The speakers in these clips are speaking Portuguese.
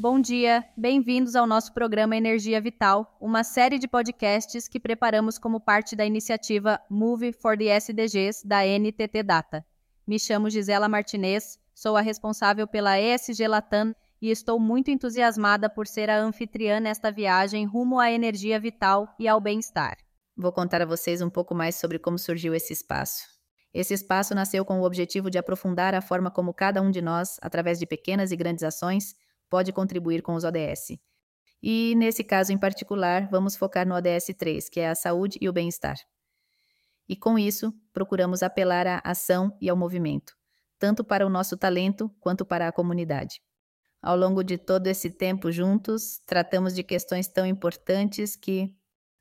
Bom dia, bem-vindos ao nosso programa Energia Vital, uma série de podcasts que preparamos como parte da iniciativa Move for the SDGs da NTT Data. Me chamo Gisela Martinez, sou a responsável pela ESG Latam e estou muito entusiasmada por ser a anfitriã nesta viagem rumo à energia vital e ao bem-estar. Vou contar a vocês um pouco mais sobre como surgiu esse espaço. Esse espaço nasceu com o objetivo de aprofundar a forma como cada um de nós, através de pequenas e grandes ações, pode contribuir com os ODS. E, nesse caso em particular, vamos focar no ODS 3, que é a saúde e o bem-estar. E com isso, procuramos apelar à ação e ao movimento, tanto para o nosso talento quanto para a comunidade. Ao longo de todo esse tempo juntos, tratamos de questões tão importantes que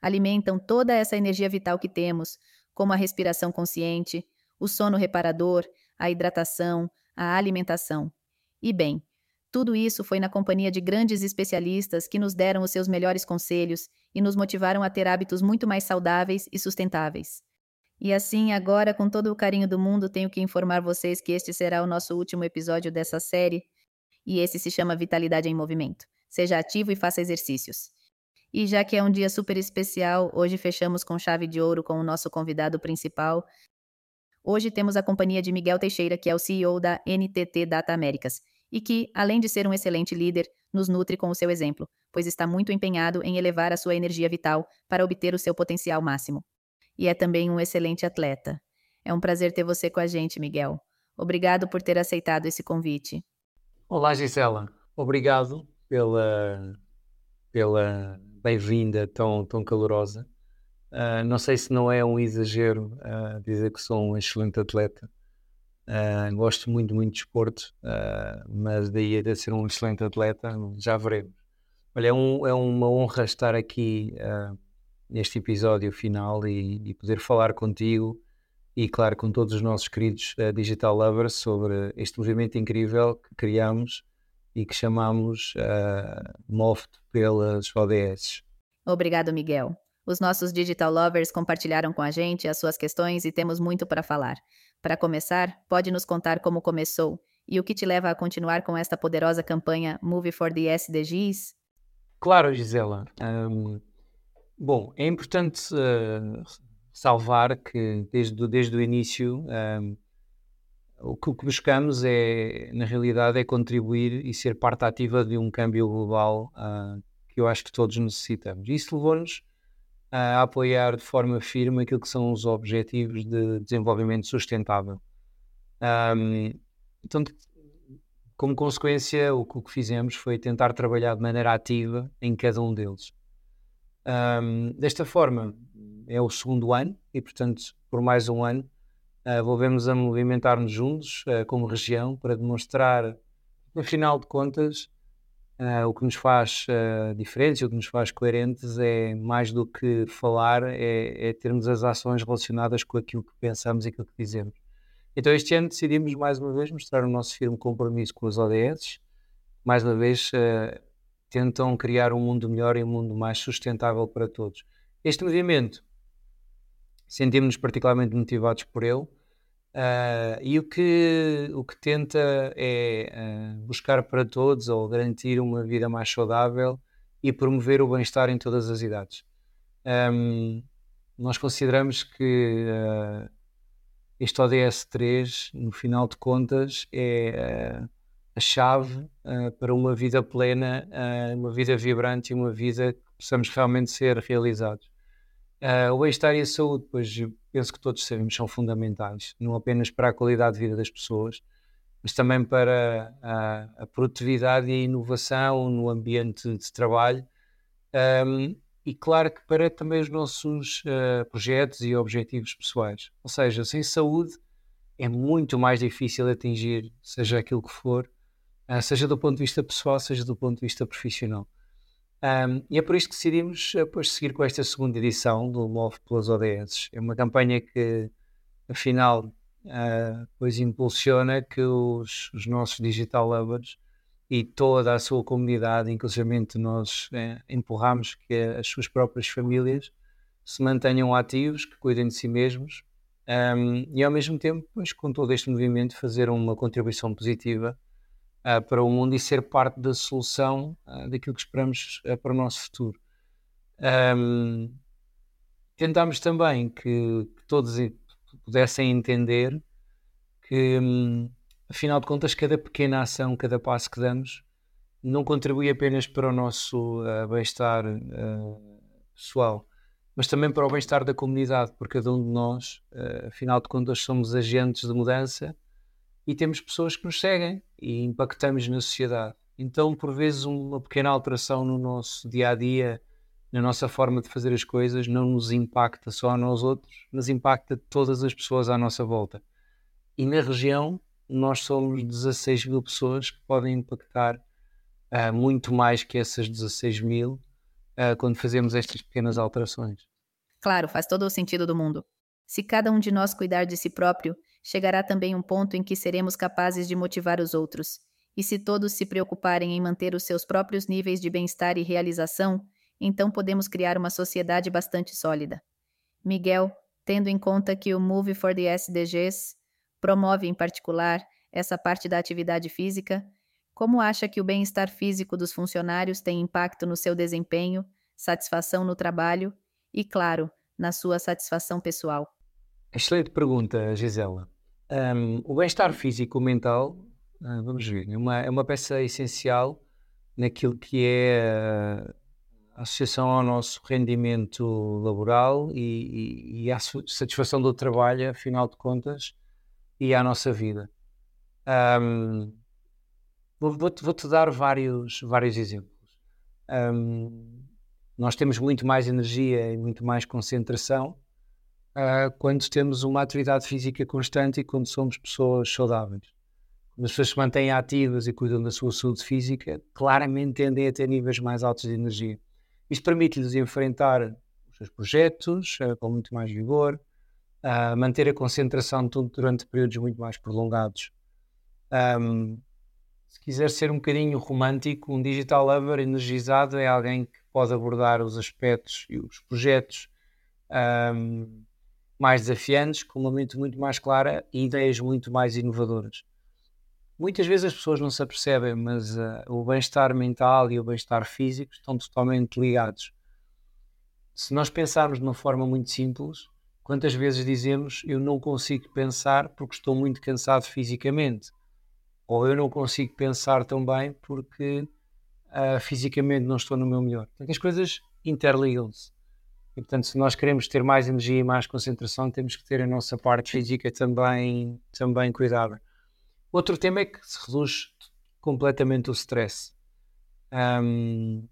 alimentam toda essa energia vital que temos, como a respiração consciente, o sono reparador, a hidratação, a alimentação. E bem, tudo isso foi na companhia de grandes especialistas que nos deram os seus melhores conselhos e nos motivaram a ter hábitos muito mais saudáveis e sustentáveis. E assim, agora, com todo o carinho do mundo, tenho que informar vocês que este será o nosso último episódio dessa série, e esse se chama Vitalidade em Movimento. Seja ativo e faça exercícios. E já que é um dia super especial, hoje fechamos com chave de ouro com o nosso convidado principal. Hoje temos a companhia de Miguel Teixeira, que é o CEO da NTT Data Américas, e que, além de ser um excelente líder, nos nutre com o seu exemplo, pois está muito empenhado em elevar a sua energia vital para obter o seu potencial máximo e é também um excelente atleta. É um prazer ter você com a gente, Miguel. Obrigado por ter aceitado esse convite. Olá, Gisela. Obrigado pela, pela bem-vinda tão, tão calorosa. Uh, não sei se não é um exagero uh, dizer que sou um excelente atleta. Uh, gosto muito, muito de esporte, mas daí a ser um excelente atleta, já veremos. Olha, é, um, é uma honra estar aqui neste episódio final e, e, poder falar contigo e, claro, com todos os nossos queridos uh, Digital Lovers sobre este movimento incrível que criamos e que chamamos uh, MOFT pelas ODS. Obrigado, Miguel. Os nossos Digital Lovers compartilharam com a gente as suas questões e temos muito para falar. Para começar, pode nos contar como começou e o que te leva a continuar com esta poderosa campanha Move for the SDGs? Claro, Gisela. Um, Bom, é importante uh, salvar que desde, desde o início um, o que, o que buscamos é, na realidade, é contribuir e ser parte ativa de um câmbio global uh, que eu acho que todos necessitamos. Isso levou-nos a apoiar de forma firme aquilo que são os objetivos de desenvolvimento sustentável. Um, então, como consequência, o que fizemos foi tentar trabalhar de maneira ativa em cada um deles. Um, desta forma, é o segundo ano e, portanto, por mais um ano, uh, volvemos a movimentar-nos juntos uh, como região para demonstrar, no final de contas, uh, o que nos faz uh, diferentes, o que nos faz coerentes é mais do que falar, é, é, termos as ações relacionadas com aquilo que pensamos e aquilo que dizemos. Então, este ano decidimos mais uma vez mostrar o nosso firme compromisso com os ODS, mais uma vez tentam criar um mundo melhor e um mundo mais sustentável para todos. Este movimento, sentimos-nos particularmente motivados por ele, uh, e o que, o que tenta é uh, buscar para todos ou garantir uma vida mais saudável e promover o bem-estar em todas as idades. Um, nós consideramos que uh, este ODS 3, no final de contas, é a chave uh, para uma vida plena, uma vida vibrante e uma vida que possamos realmente ser realizados. O bem-estar e a saúde, pois penso que todos sabemos, são fundamentais, não apenas para a qualidade de vida das pessoas, mas também para a, a produtividade e a inovação no ambiente de trabalho. Um, e claro que para também os nossos projetos e objetivos pessoais. Ou seja, sem saúde é muito mais difícil atingir, seja aquilo que for, uh, seja do ponto de vista pessoal, seja do ponto de vista profissional. Um, e é por isso que decidimos depois seguir com esta segunda edição do Move pelas ODS. É uma campanha que, afinal, uh, pois impulsiona que os, os, nossos digital lovers e toda a sua comunidade, inclusive nós eh, empurramos que as suas próprias famílias se mantenham ativos, que cuidem de si mesmos um, e ao mesmo tempo, pois, com todo este movimento, fazer uma contribuição positiva uh, para o mundo e ser parte da solução uh, daquilo que esperamos uh, para o nosso futuro. Um, tentámos também que, que, todos pudessem entender que, um, afinal de contas, cada pequena ação, cada passo que damos, não contribui apenas para o nosso bem-estar pessoal, mas também para o bem-estar da comunidade, porque cada um de nós, afinal de contas, somos agentes de mudança e temos pessoas que nos seguem e impactamos na sociedade. Então, por vezes, uma pequena alteração no nosso dia a dia, na nossa forma de fazer as coisas, não nos impacta só a nós outros, mas impacta todas as pessoas à nossa volta. E na região, nós somos 16 mil pessoas que podem impactar uh, muito mais que essas 16 mil uh, quando fazemos estas pequenas alterações. Claro, faz todo o sentido do mundo. Se cada um de nós cuidar de si próprio, chegará também um ponto em que seremos capazes de motivar os outros. E se todos se preocuparem em manter os seus próprios níveis de bem-estar e realização, então podemos criar uma sociedade bastante sólida. Miguel, tendo em conta que o Move for the SDGs promove em particular essa parte da atividade física, como acha que o bem-estar físico dos funcionários tem impacto no seu desempenho, satisfação no trabalho e, claro, na sua satisfação pessoal? Excelente pergunta, Gisela. Um, o bem-estar físico mental, uh, vamos ver, é uma, é uma peça essencial naquilo que é a associação ao nosso rendimento laboral e, e, e à satisfação do trabalho, afinal de contas, e à nossa vida. Um, Vou-te vou dar vários, vários exemplos. Um, nós temos muito mais energia e muito mais concentração uh, quando temos uma atividade física constante e quando somos pessoas saudáveis. Quando as pessoas se mantêm ativas e cuidam da sua saúde física, claramente tendem a ter níveis mais altos de energia. Isto permite-lhes enfrentar os seus projetos uh, com muito mais vigor, uh, manter a concentração durante períodos muito mais prolongados. Um, se quiser ser um bocadinho romântico, um digital lover energizado é alguém que pode abordar os aspectos e os projetos um, mais desafiantes, com uma mente muito mais clara e ideias muito mais inovadoras. Muitas vezes as pessoas não se apercebem, mas uh, o bem-estar mental e o bem-estar físico estão totalmente ligados. Se nós pensarmos de uma forma muito simples, quantas vezes dizemos eu não consigo pensar porque estou muito cansado fisicamente? Ou eu não consigo pensar tão bem porque uh, fisicamente não estou no meu melhor. Portanto, as coisas interligam-se. E, portanto, se nós queremos ter mais energia e mais concentração, temos que ter a nossa parte física também, também cuidada. Outro tema é que se reduz completamente o stress. Um,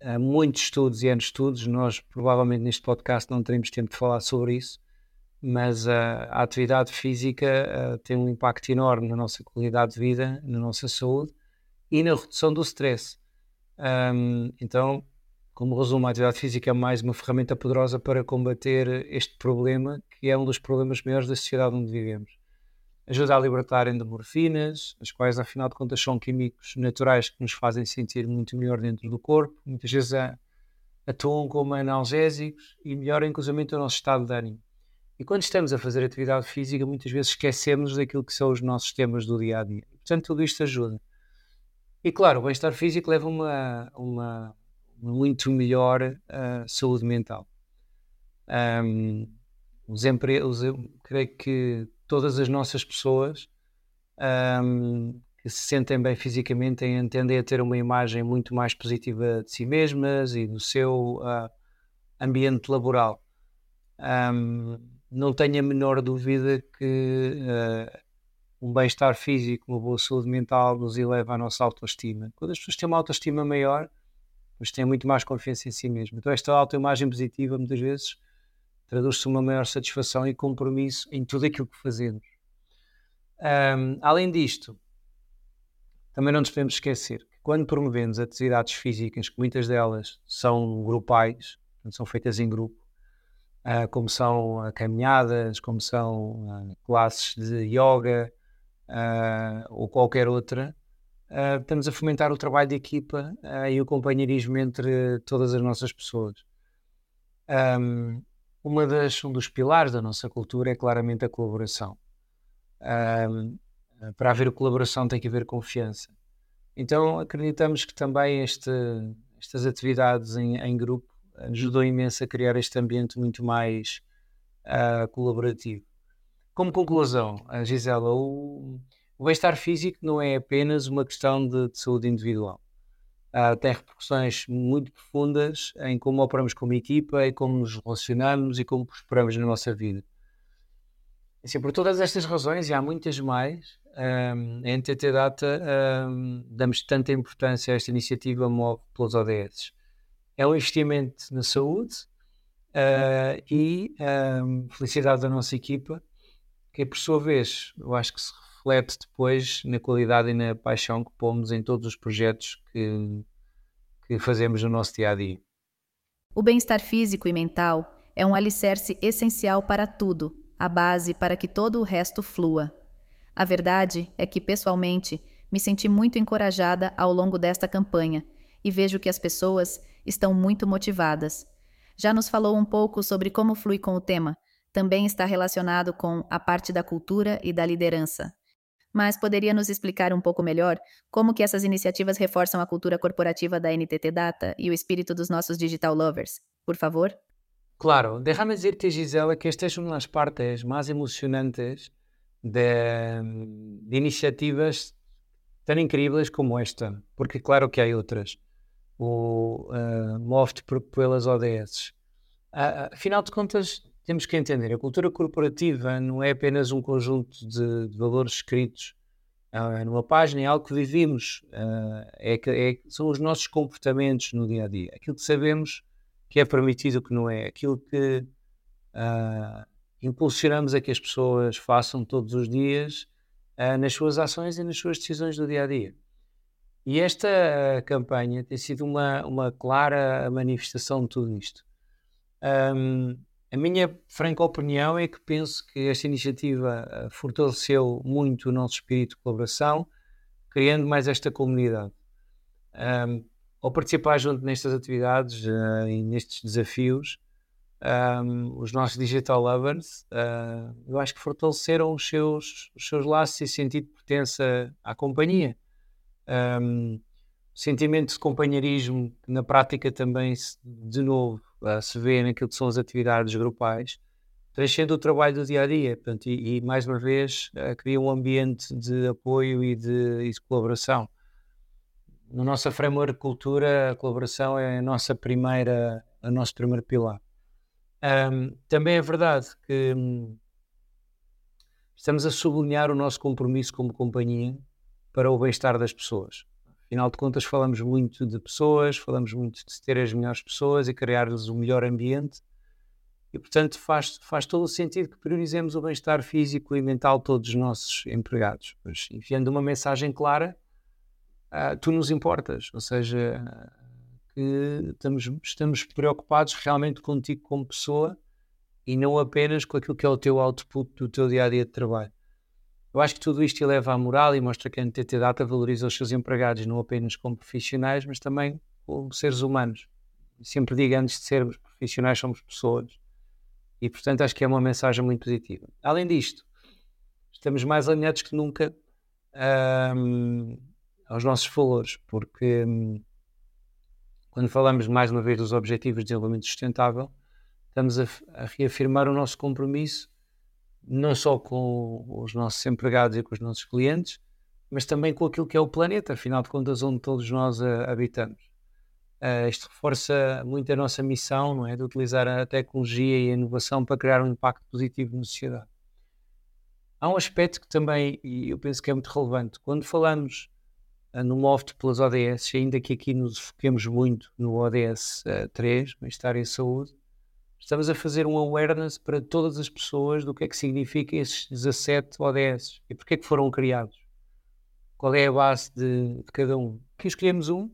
há muitos estudos e anos estudos, nós provavelmente neste podcast não teremos tempo de falar sobre isso, mas uh, a atividade física uh, tem um impacto enorme na nossa qualidade de vida, na nossa saúde e na redução do stress. Um, então, como resumo, a atividade física é mais uma ferramenta poderosa para combater este problema, que é um dos problemas maiores da sociedade onde vivemos. Ajuda a libertar endorfinas, as quais, afinal de contas, são químicos naturais que nos fazem sentir muito melhor dentro do corpo. Muitas vezes atuam como analgésicos e melhoram, inclusive, o nosso estado de ânimo. E quando estamos a fazer atividade física, muitas vezes esquecemos daquilo que são os nossos temas do dia a dia. Portanto, tudo isto ajuda. E claro, o bem-estar físico leva uma, uma muito melhor uh, saúde mental. Um, os empre... os, creio que todas as nossas pessoas um, que se sentem bem fisicamente tendem a ter uma imagem muito mais positiva de si mesmas e do seu uh, ambiente laboral. Um, não tenho a menor dúvida que uh, um bem-estar físico, uma boa saúde mental nos eleva a nossa autoestima. Quando as pessoas têm uma autoestima maior, mas têm muito mais confiança em si mesmo. Então, esta autoimagem positiva, muitas vezes, traduz-se uma maior satisfação e compromisso em tudo aquilo que fazemos. Um, além disto, também não nos podemos esquecer que quando promovemos atividades físicas, que muitas delas são grupais, são feitas em grupo, uh, como são uh, caminhadas, como são uh, classes de yoga ou qualquer outra, uh, estamos a fomentar o trabalho de equipa uh, e o companheirismo entre todas as nossas pessoas. Um, uma das, um dos pilares da nossa cultura é claramente a colaboração. Um, para haver colaboração tem que haver confiança. Então acreditamos que também este, estas atividades em, em, grupo ajudou imenso a criar este ambiente muito mais uh, colaborativo. Como conclusão, Gisela, o, o bem-estar físico não é apenas uma questão de, de saúde individual. Uh, tem repercussões muito profundas em como operamos como equipa e como nos relacionamos e como prosperamos na nossa vida. Assim, por todas estas razões, e há muitas mais, um, a Data um, damos tanta importância a esta iniciativa MOV pelos ODS. É um investimento na saúde uh, e um, felicidade da nossa equipa, que por sua vez eu acho que se reflete depois na qualidade e na paixão que pomos em todos os projetos que, que fazemos no nosso dia a dia. O bem-estar físico e mental é um alicerce essencial para tudo, a base para que todo o resto flua. A verdade é que, pessoalmente, me senti muito encorajada ao longo desta campanha e vejo que as pessoas estão muito motivadas. Já nos falou um pouco sobre como flui com o tema, também está relacionado com a parte da cultura e da liderança. Mas poderia nos explicar um pouco melhor como que essas iniciativas reforçam a cultura corporativa da NTT Data e o espírito dos nossos digital lovers? Por favor. Claro, déjame decirte, Gisela, que esta es una de las partes más emocionantes de, de, iniciativas tão incríveis como esta, porque claro que há outras, o uh, MOFT pelas ODS. Uh, afinal de contas, temos que entender, a cultura corporativa não é apenas um conjunto de, de valores escritos uh, numa página, é algo que vivimos, é, é, são os nossos comportamentos no dia a dia, aquilo que sabemos que é permitido, que não é, aquilo que impulsionamos a que as pessoas façam todos os dias uh, nas suas ações e nas suas decisões do dia a dia. E esta uh, campanha tem sido uma, uma clara manifestação de tudo isto. Um, a minha franca opinião é que penso que esta iniciativa uh, fortaleceu muito o nosso espírito de colaboração, criando mais esta comunidade. Um, ao participar junto nestas atividades e nestes desafios, um, os nossos digital lovers, uh, eu acho que fortaleceram os seus, os seus laços e sentido de pertença à companhia. Um, sentimento de companheirismo que na prática também, se, de novo, uh, se vê naquilo que são as atividades grupais, transcende o trabalho do dia a dia portanto, e, e, mais uma vez uh, cria um ambiente de apoio e de, e de colaboração. No nosso framework de cultura, a colaboração é a nossa primeira, a nosso primeiro pilar. Um, também é verdade que hum, estamos a sublinhar o nosso compromisso como companhia para o bem-estar das pessoas. Afinal de contas, falamos muito de pessoas, falamos muito de ter as melhores pessoas e criar-lhes o melhor ambiente. E, portanto, faz, faz todo o sentido que priorizemos o bem-estar físico e mental de todos os nossos empregados. Pois, enviando uma mensagem clara, uh, tu nos importas. Ou seja, que estamos, estamos preocupados realmente contigo como pessoa e não apenas com aquilo que é o teu output do teu dia a dia de trabalho. Eu acho que tudo isto eleva a moral e mostra que a NTT Data valoriza os seus empregados não apenas como profissionais, mas também como seres humanos. Sempre digo antes de sermos profissionais, somos pessoas. E portanto acho que é uma mensagem muito positiva. Além disto, estamos mais alinhados que nunca um, aos nossos valores, porque um, quando falamos mais uma vez dos Objetivos de Desenvolvimento Sustentável, estamos a, a reafirmar o nosso compromisso não só com os nossos empregados e com os nossos clientes, mas também com aquilo que é o planeta, afinal de contas, onde todos nós uh, habitamos. Uh, isto reforça muito a nossa missão, não é? De utilizar a tecnologia e a inovação para criar um impacto positivo na sociedade. Há um aspecto que também, e eu penso que é muito relevante, quando falamos no MOFT pelas ODS, ainda que aqui nos foquemos muito no ODS uh, 3, Bem-Estar e Saúde, estamos a fazer um awareness para todas as pessoas do que é que significa esses 17 ODS e porque é que foram criados. Qual é a base de, de cada um. Aqui escolhemos um,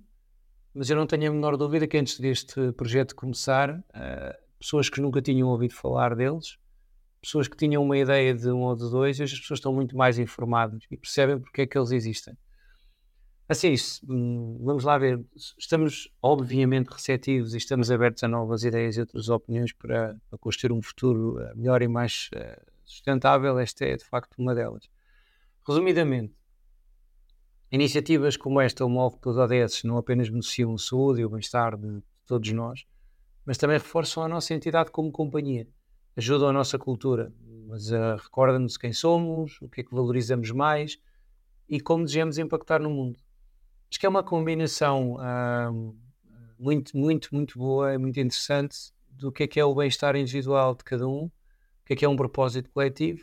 mas eu não tenho a menor dúvida que antes deste projeto começar, uh, pessoas que nunca tinham ouvido falar deles, pessoas que tinham uma ideia de um ou de dois, hoje as pessoas estão muito mais informadas e percebem porque é que eles existem. Assim. Hum, vamos lá ver. Estamos, obviamente, receptivos e estamos abertos a novas ideias e outras opiniões para, para construir um futuro eh, melhor e mais uh, sustentável. Esta é, de facto, uma delas. Resumidamente, Iniciativas como esta, o MOV pelos ODS, não apenas beneficiam a saúde e o bem-estar de todos nós, mas também reforçam a nossa entidade como companhia, ajudam a nossa cultura, mas uh, recordam-nos quem somos, o que é que valorizamos mais e como desejamos impactar no mundo. Acho que é uma combinação muito, muito, muito boa, muito interessante do que é que é o bem-estar individual de cada um, o que é que é um propósito coletivo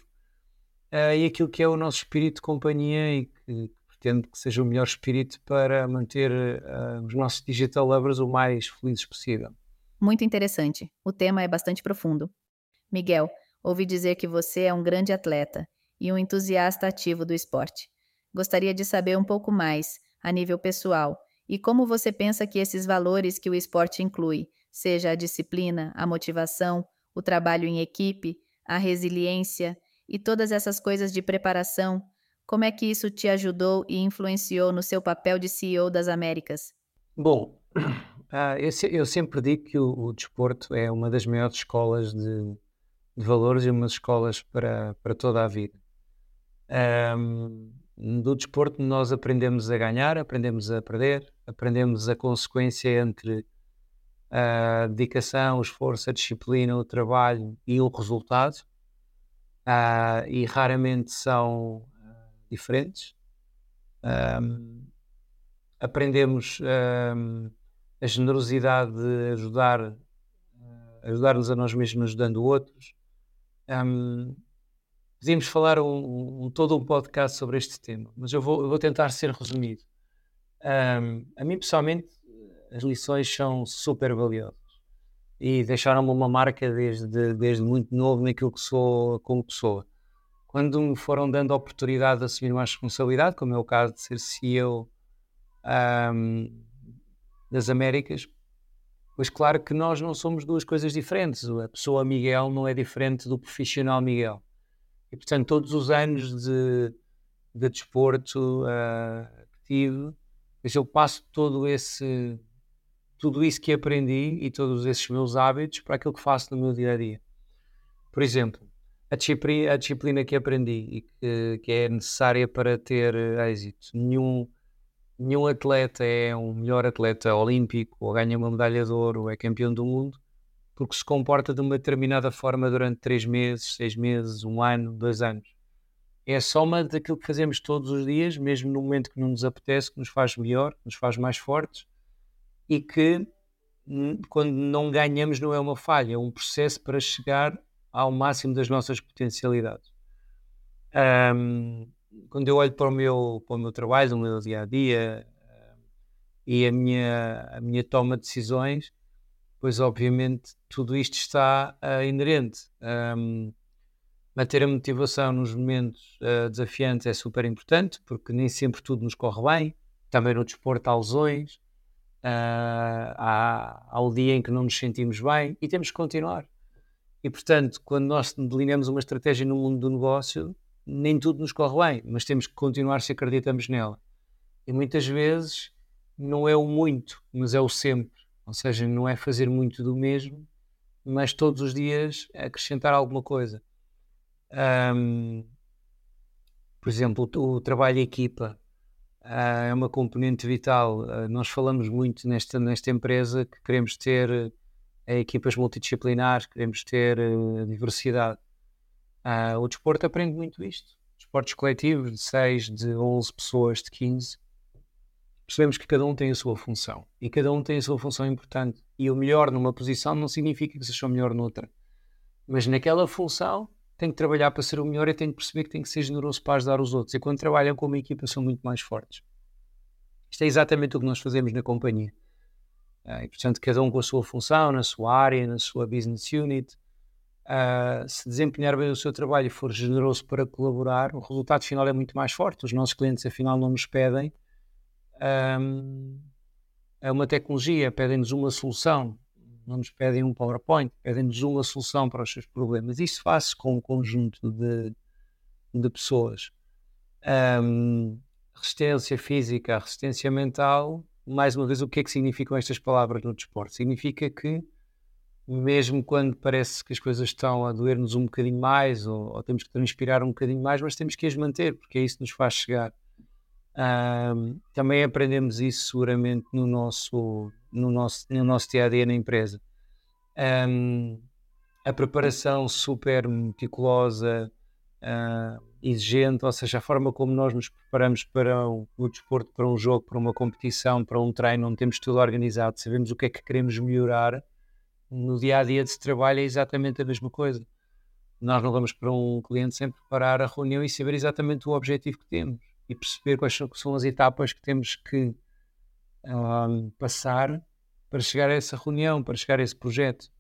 uh, e aquilo que é o nosso espírito de companhia e que pretendo que seja o melhor espírito para manter uh, os nossos digital lovers o mais felizes possível. Muito interessante. O tema é bastante profundo. Miguel, ouvi dizer que você é um grande atleta e um entusiasta ativo do esporte. Gostaria de saber um pouco mais, a nível pessoal, e como você pensa que esses valores que o esporte inclui, seja a disciplina, a motivação, o trabalho em equipe, a resiliência e todas essas coisas de preparação, como é que isso te ajudou e influenciou no seu papel de CEO das Américas? Bom, uh, eu, se, eu, sempre digo que o, o, desporto é uma das maiores escolas de, de valores e umas escolas para, para toda a vida. Um, do desporto nós aprendemos a ganhar, aprendemos a perder, aprendemos a consequência entre a dedicação, o esforço, a disciplina, o trabalho e o resultado, uh, e raramente são uh, diferentes. Um, aprendemos um, a generosidade de ajudar, ajudar-nos a nós mesmos ajudando outros. Um, Podíamos falar um, um, todo um podcast sobre este tema, mas eu vou, eu vou tentar ser resumido. Um, a mim, pessoalmente, as lições são super valiosas e deixaram-me uma marca desde, desde muito novo naquilo que sou como pessoa. Quando me foram dando a oportunidade de assumir mais responsabilidade, como é o caso de ser CEO um, das Américas, pois claro que nós não somos duas coisas diferentes. A pessoa Miguel não é diferente do profissional Miguel. E, portanto, todos os anos de, de desporto uh, que tive, eu passo todo esse, tudo isso que aprendi e todos esses meus hábitos para aquilo que faço no meu dia a dia. Por exemplo, a disciplina, a disciplina que aprendi e que, que, é necessária para ter êxito. Nenhum, nenhum atleta é um melhor atleta olímpico, ou ganha uma medalha de ouro, ou é campeão do mundo, porque se comporta de uma determinada forma durante três meses, seis meses, um ano, dois anos. É a soma daquilo que fazemos todos os dias, mesmo no momento que não nos apetece, que nos faz melhor, que nos faz mais fortes e que hum, quando não ganhamos não é uma falha, é um processo para chegar ao máximo das nossas potencialidades. Um, quando eu olho para o meu, para o meu trabalho, o meu dia a dia e a minha, a minha toma de decisões, pois obviamente tudo isto está uh, inerente. Um, manter a motivação nos momentos uh, desafiantes é super importante, porque nem sempre tudo nos corre bem. Também no desporto há lesões, uh, há, há o dia em que não nos sentimos bem e temos que continuar. E portanto, quando nós delineamos uma estratégia no mundo do negócio, nem tudo nos corre bem, mas temos que continuar se acreditamos nela. E muitas vezes não é o muito, mas é o sempre. Ou seja, não é fazer muito do mesmo, mas todos os dias acrescentar alguma coisa. Um, por exemplo, o, o trabalho em equipa uh, é uma componente vital. Uh, nós falamos muito nesta, nesta empresa que queremos ter uh, equipas multidisciplinares, queremos ter diversidade. o desporto aprende muito isto. Desportos coletivos de 6, de 11 pessoas, de 15 percebemos que cada um tem a sua função e cada um tem a sua função importante. E o melhor numa posição não significa que seja o melhor noutra, mas naquela função tem que trabalhar para ser o melhor e tem que perceber que tem que ser generoso para ajudar os outros. E quando trabalham como equipa são muito mais fortes. Isto é exatamente o que nós fazemos na companhia. Uh, e, portanto, cada um com a sua função, na sua área, na sua business unit. Uh, se desempenhar bem o seu trabalho e for generoso para colaborar, o resultado final é muito mais forte. Os nossos clientes, afinal, não nos pedem um, é uma tecnologia, pedem-nos uma solução, não nos pedem um PowerPoint, pedem-nos uma solução para os seus problemas. Isso faz-se com um conjunto de, de pessoas. Um, resistência física, resistência mental, mais uma vez, o que é que significam estas palavras no desporto? Significa que, mesmo quando parece que as coisas estão a doer-nos um bocadinho mais, ou, ou, temos que transpirar um bocadinho mais, mas temos que as manter, porque é isso que nos faz chegar Também aprendemos isso seguramente no nosso, no nosso, no nosso dia a dia na empresa. Um, a preparação super meticulosa, uh, exigente, ou seja, a forma como nós nos preparamos para o, o desporto, para um jogo, para uma competição, para um treino, onde temos tudo organizado, sabemos o que é que queremos melhorar, no dia a dia de trabalho é exatamente a mesma coisa. Nós não vamos para um cliente sem preparar a reunião e saber exatamente o objetivo que temos e perceber quais são as etapas que temos que um, passar para chegar a essa reunião, para chegar a esse projeto.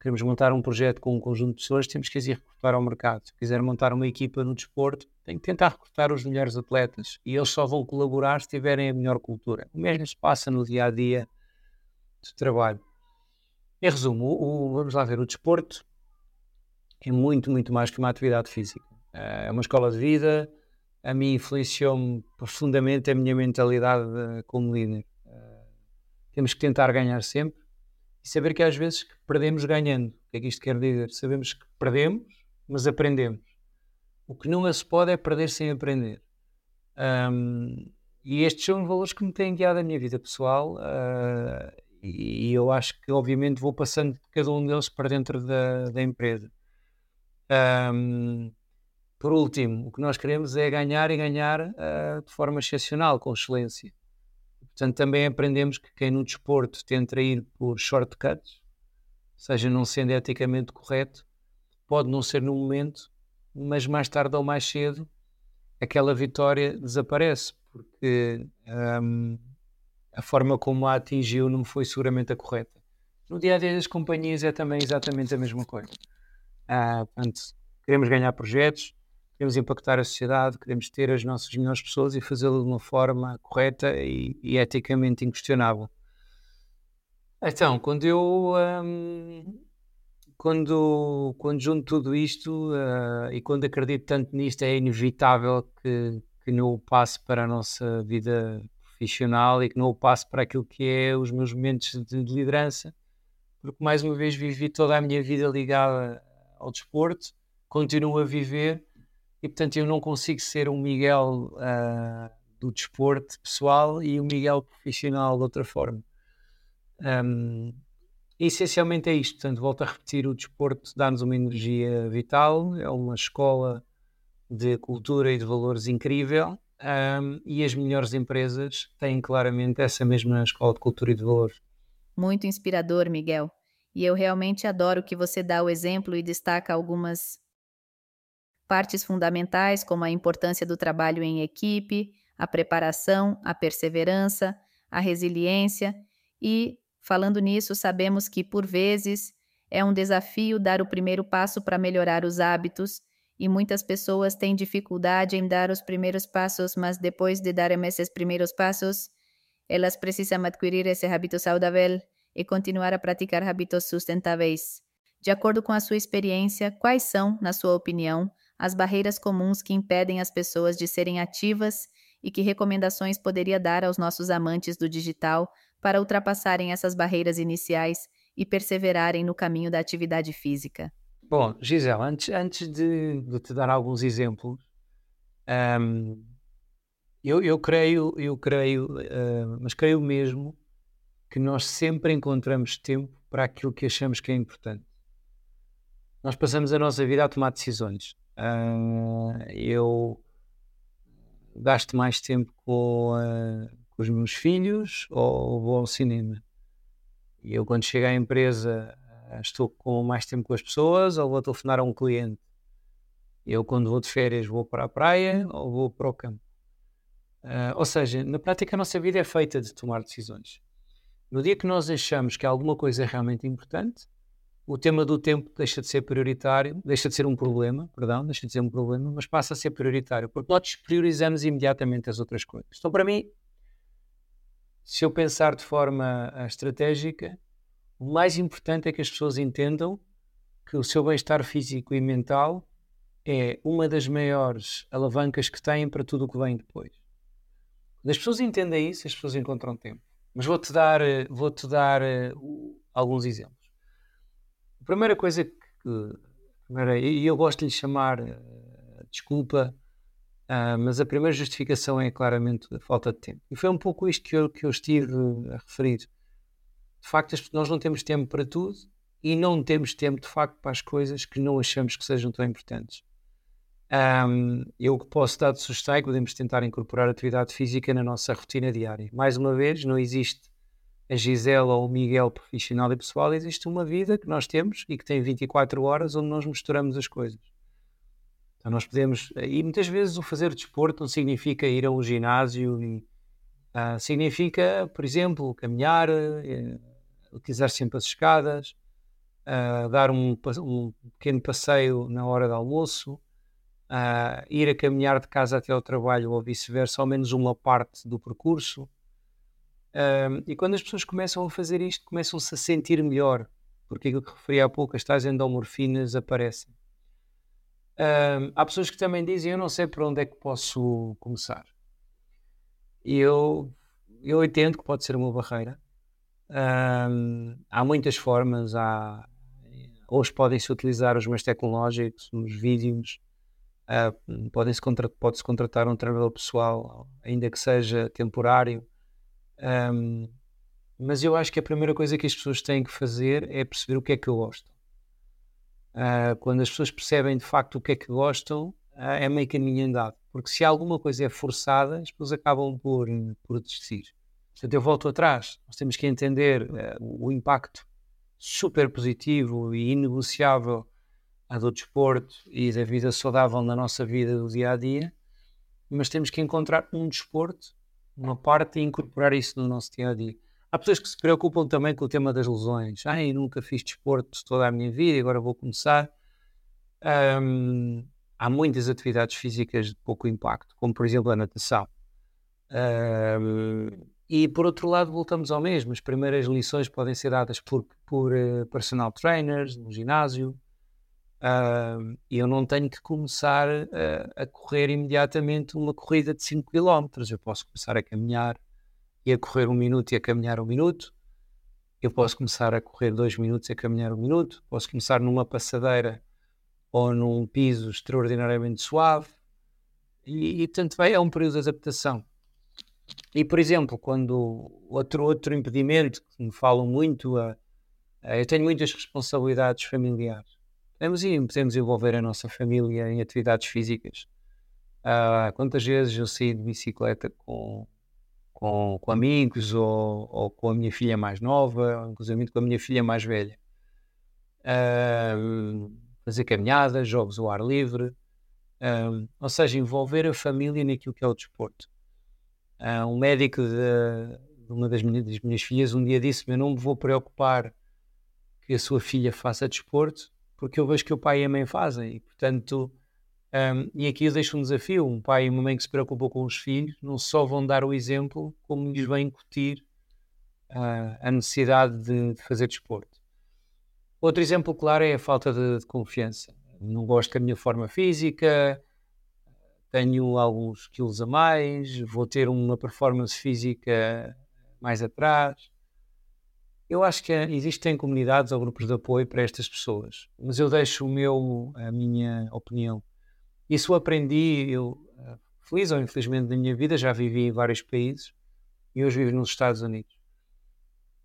Queremos montar um projeto com um conjunto de pessoas, temos que as ir recrutar ao mercado. Se quiser montar uma equipa no desporto, tem que tentar recrutar os melhores atletas e eles só vão colaborar se tiverem a melhor cultura. O mesmo se passa no dia a dia de trabalho. Em resumo, o, o, vamos lá ver, o desporto é muito, muito mais que uma atividade física. É uma escola de vida, a mim influenciou-me profundamente a minha mentalidade eh, como líder. Uh, temos que tentar ganhar sempre e saber que às vezes perdemos ganhando. O que é que isto quer dizer? Sabemos que perdemos, mas aprendemos. O que não se pode é perder sem aprender. Um, e estes são os valores que me têm guiado a minha vida pessoal uh, e, e, eu acho que obviamente vou passando cada um deles para dentro da, da empresa. Um, por último, o que nós queremos é ganhar e ganhar uh, de forma excepcional, com excelência. Portanto, também aprendemos que quem no desporto tenta ir por shortcuts, seja não sendo eticamente correto, pode não ser no momento, mas mais tarde ou mais cedo aquela vitória desaparece, porque um, a forma como a atingiu não foi seguramente a correta. No dia a dia das companhias é também exatamente a mesma coisa. Ah, portanto, queremos ganhar projetos, queremos impactar a sociedade, queremos ter as nossas melhores pessoas e fazê-lo de uma forma correta e, e, eticamente inquestionável. Então, quando eu hum, quando, quando junto tudo isto uh, e quando acredito tanto nisto, é inevitável que, que não passe para a nossa vida profissional e que não passe para aquilo que é os meus momentos de, de liderança, porque mais uma vez vivi toda a minha vida ligada ao desporto, continuo a viver e portanto eu não consigo ser um Miguel uh, do desporto pessoal e um Miguel profissional de outra forma. Um, essencialmente é isto, portanto, volto a repetir: o desporto dá-nos uma energia vital, é uma escola de cultura e de valores incrível. Um, e as melhores empresas têm claramente essa mesma escola de cultura e de valores. Muito inspirador, Miguel. E eu realmente adoro que você dá o exemplo e destaca algumas Partes fundamentais, como a importância do trabalho em equipe, a preparação, a perseverança, a resiliência e, falando nisso, sabemos que, por vezes, é um desafio dar o primeiro passo para melhorar os hábitos e muitas pessoas têm dificuldade em dar os primeiros passos, mas depois de darem esses primeiros passos, elas precisam adquirir esse hábito saudável e continuar a praticar hábitos sustentáveis. De acordo com a sua experiência, quais são, na sua opinião, as barreiras comuns que impedem as pessoas de serem ativas e que recomendações poderia dar aos nossos amantes do digital para ultrapassarem essas barreiras iniciais e perseverarem no caminho da atividade física? Bom, Gisele, antes, antes de, de te dar alguns exemplos, um, eu, eu creio, eu creio, uh, mas creio mesmo que nós sempre encontramos tempo para aquilo que achamos que é importante. Nós passamos a nossa vida a tomar decisões. Uh, eu gasto mais tempo com, uh, com, os meus filhos ou vou ao cinema. E eu, quando chego à empresa, uh, estou com mais tempo com as pessoas ou vou telefonar a um cliente. Eu, quando vou de férias, vou para a praia ou vou para o campo. ou seja, na prática, a nossa vida é feita de tomar decisões. No dia que nós achamos que alguma coisa é realmente importante, o tema do tempo deixa de ser prioritário, deixa de ser um problema, perdão, deixa de ser um problema, mas passa a ser prioritário, porque nós priorizamos imediatamente as outras coisas. Então, para mim, se eu pensar de forma uh, estratégica, o mais importante é que as pessoas entendam que o seu bem-estar físico e mental é uma das maiores alavancas que têm para tudo o que vem depois. Quando as pessoas entendem isso, as pessoas encontram tempo. Mas vou-te dar, uh, vou-te dar uh, alguns exemplos primeira coisa que. E eu gosto de lhe chamar, uh, desculpa, Uh, mas a primeira justificação é claramente a falta de tempo. E foi um pouco isto que eu, que eu estive a referir. De facto, nós não temos tempo para tudo e não temos tempo, de facto, para as coisas que não achamos que sejam tão importantes. Um, eu que posso dar de sugestão é que podemos tentar incorporar atividade física na nossa rotina diária. Mais uma vez, não existe a Gisela ou o Miguel profissional e pessoal, existe uma vida que nós temos e que tem 24 horas onde nós misturamos as coisas. Então nós podemos, e muitas vezes o fazer desporto não significa ir a um ginásio, e, uh, significa, por exemplo, caminhar, uh, utilizar sempre as escadas, uh, dar um, um pequeno passeio na hora do almoço, uh, ir a caminhar de casa até ao trabalho ou vice-versa, ao menos uma parte do percurso. E quando as pessoas começam a fazer isto, começam-se a sentir melhor, porque aquilo que referi há pouco, as tais endorfinas aparecem. Há pessoas que também dizem: Eu não sei por onde é que posso começar. E eu, eu entendo que pode ser uma barreira. Há muitas formas. Há, hoje podem-se utilizar os meios tecnológicos, os vídeos, Uh, Pode-se contra, pode contratar um treinador pessoal, ainda que seja temporário. Um, mas eu acho que a primeira coisa que as pessoas têm que fazer é perceber o que é que eu gosto. Uh, quando as pessoas percebem de facto o que é que gostam, uh, é meio caminho andado. Porque se alguma coisa é forçada, as pessoas acabam por, por desistir. Portanto, eu volto atrás. Nós temos que entender uh, o impacto super positivo e inegociável do desporto e da vida saudável na nossa vida do dia a dia, mas temos que encontrar um desporto, uma parte e incorporar isso no nosso dia a dia. Há pessoas que se preocupam também com o tema das lesões. Ai, nunca fiz desporto toda a minha vida e agora vou começar. Um, há muitas atividades físicas de pouco impacto, como por exemplo a natação. Um, e por outro lado, voltamos ao mesmo. As primeiras lições podem ser dadas por, por uh, personal trainers no ginásio, Uh, eu não tenho que começar a, a, correr imediatamente uma corrida de 5 km. Eu posso começar a caminhar e a correr um minuto e a caminhar um minuto. Eu posso começar a correr dois minutos e a caminhar um minuto. Posso começar numa passadeira ou num piso extraordinariamente suave. E, e portanto, é um período de adaptação. E, por exemplo, quando outro, outro impedimento que me falam muito, uh, uh, eu tenho muitas responsabilidades familiares podemos, podemos envolver a nossa família em atividades físicas. Uh, quantas vezes eu saí de bicicleta com, com, com amigos ou, ou, com a minha filha mais nova, inclusive com a minha filha mais velha. Uh, fazer caminhadas, jogos ao ar livre, uh, ou seja, envolver a família naquilo que é o desporto. um médico de, de uma das minhas, das minhas, filhas um dia disse-me: Eu não me vou preocupar que a sua filha faça desporto, porque eu vejo que o pai e a mãe fazem e, portanto, um, e aqui eu deixo um desafio: um pai e uma mãe que se preocupam com os filhos não só vão dar o exemplo, como lhes vão incutir uh, a necessidade de, de, fazer desporto. Outro exemplo claro é a falta de, de confiança. Não gosto da minha forma física, tenho alguns quilos a mais, vou ter uma performance física mais atrás eu acho que existem comunidades ou grupos de apoio para estas pessoas, mas eu deixo o meu, a minha opinião. Isso aprendi, eu, eh, feliz ou infelizmente na minha vida, já vivi em vários países e hoje vivo nos Estados Unidos.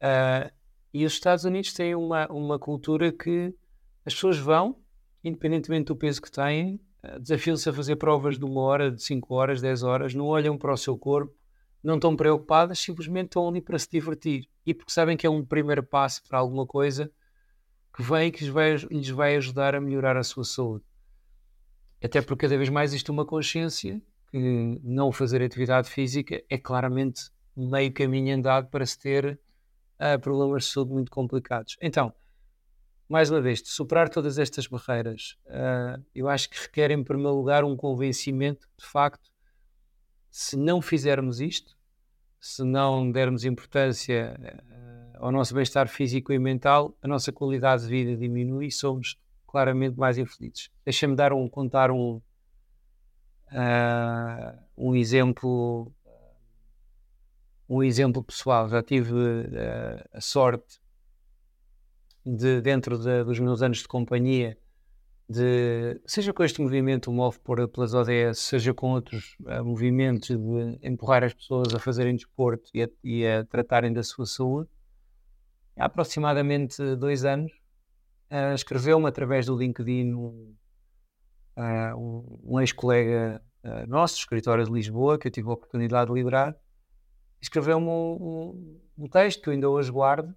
Uh, e os Estados Unidos têm uma, uma cultura que as pessoas vão, independentemente do peso que têm, uh, desafiam-se a fazer provas de uma hora, de cinco horas, dez horas, não olham para o seu corpo, não estão preocupadas, simplesmente estão ali para se divertir e porque sabem que é um primeiro passo para alguma coisa que vem que lhes vai, lhes vai ajudar a melhorar a sua saúde. Até porque cada vez mais existe uma consciência que não fazer atividade física é claramente meio caminho andado para se ter uh, problemas de saúde muito complicados. Então, mais uma vez, superar todas estas barreiras, uh, eu acho que requer, em primeiro lugar, um convencimento de facto se não fizermos isto, se não dermos importância uh, ao nosso bem-estar físico e mental, a nossa qualidade de vida diminui e somos claramente mais infelizes. Deixa-me dar um, contar um, uh, um exemplo um exemplo pessoal. Já tive uh, a sorte de, dentro de, dos meus anos de companhia, de, seja com este movimento Move por, pelas ODS, seja com outros uh, movimentos de empurrar as pessoas a fazerem desporto e a, e a tratarem da sua saúde, há aproximadamente dois anos, uh, escreveu-me através do LinkedIn um, uh, um, ex-colega nosso, escritório de Lisboa, que eu tive a oportunidade de liderar, escreveu-me um, um, um texto que eu ainda hoje guardo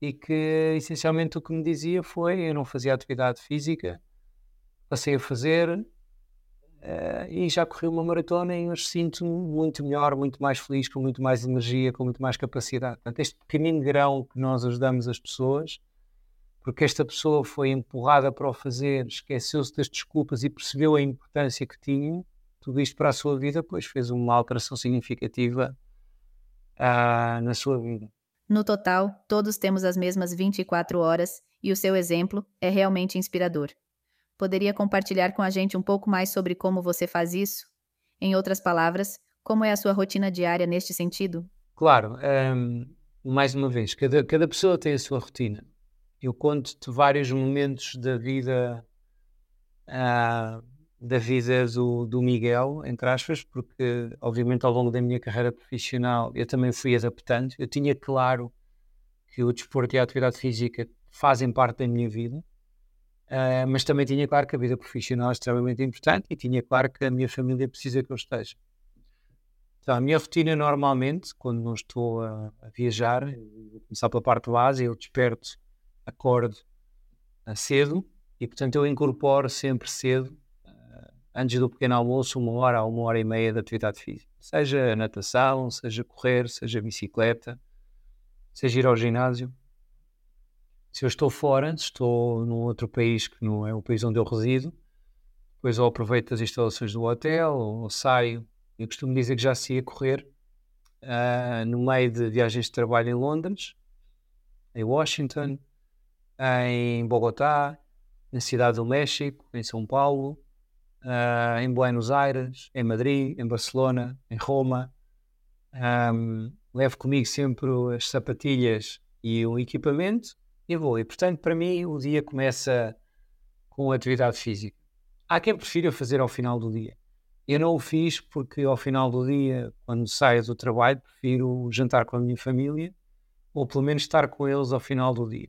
e que essencialmente o que me dizia foi eu não fazia atividade física passei a fazer uh, e já corri uma maratona e hoje sinto-me muito melhor, muito mais feliz, com muito mais energia, com muito mais capacidade. Portanto, este pequenino grão que nós ajudamos as pessoas, porque esta pessoa foi empurrada para o fazer, esqueceu-se das desculpas e percebeu a importância que tinha, tudo isto para a sua vida, pois fez uma alteração significativa uh, na sua vida. No total, todos temos as mesmas 24 horas e o seu exemplo é realmente inspirador. Poderia compartilhar com a gente um pouco mais sobre como você faz isso? Em outras palavras, como é a sua rotina diária neste sentido? Claro, um, mais uma vez, cada, cada pessoa tem a sua rotina. Eu conto-te vários momentos da vida uh, da vida do, do Miguel, entre aspas, porque obviamente ao longo da minha carreira profissional eu também fui adaptando. Eu tinha claro que o desporto e a atividade física fazem parte da minha vida Uh, mas também tinha claro que a vida profissional é extremamente importante e tinha claro que a minha família precisa que eu esteja. Então, a minha rotina normalmente, quando não estou a, a viajar, vou começar pela parte base, eu desperto, acordo uh, cedo e, portanto, eu incorporo sempre cedo, uh, antes do pequeno almoço, uma hora a uma hora e meia de atividade física. Seja natação, seja correr, seja bicicleta, seja ir ao ginásio se eu estou fora, se estou num outro país que não é o país onde eu resido, depois ou aproveito as instalações do hotel, ou saio. Eu costumo dizer que já se ia correr uh, no meio de viagens de trabalho em Londres, em Washington, em Bogotá, na Cidade do México, em São Paulo, uh, em Buenos Aires, em Madrid, em Barcelona, em Roma. Um, levo comigo sempre as sapatilhas e o equipamento e vou. E portanto, para mim, o dia começa com atividade física. Há quem prefira fazer ao final do dia. Eu não o fiz porque ao final do dia, quando saio do trabalho, prefiro jantar com a minha família ou pelo menos estar com eles ao final do dia.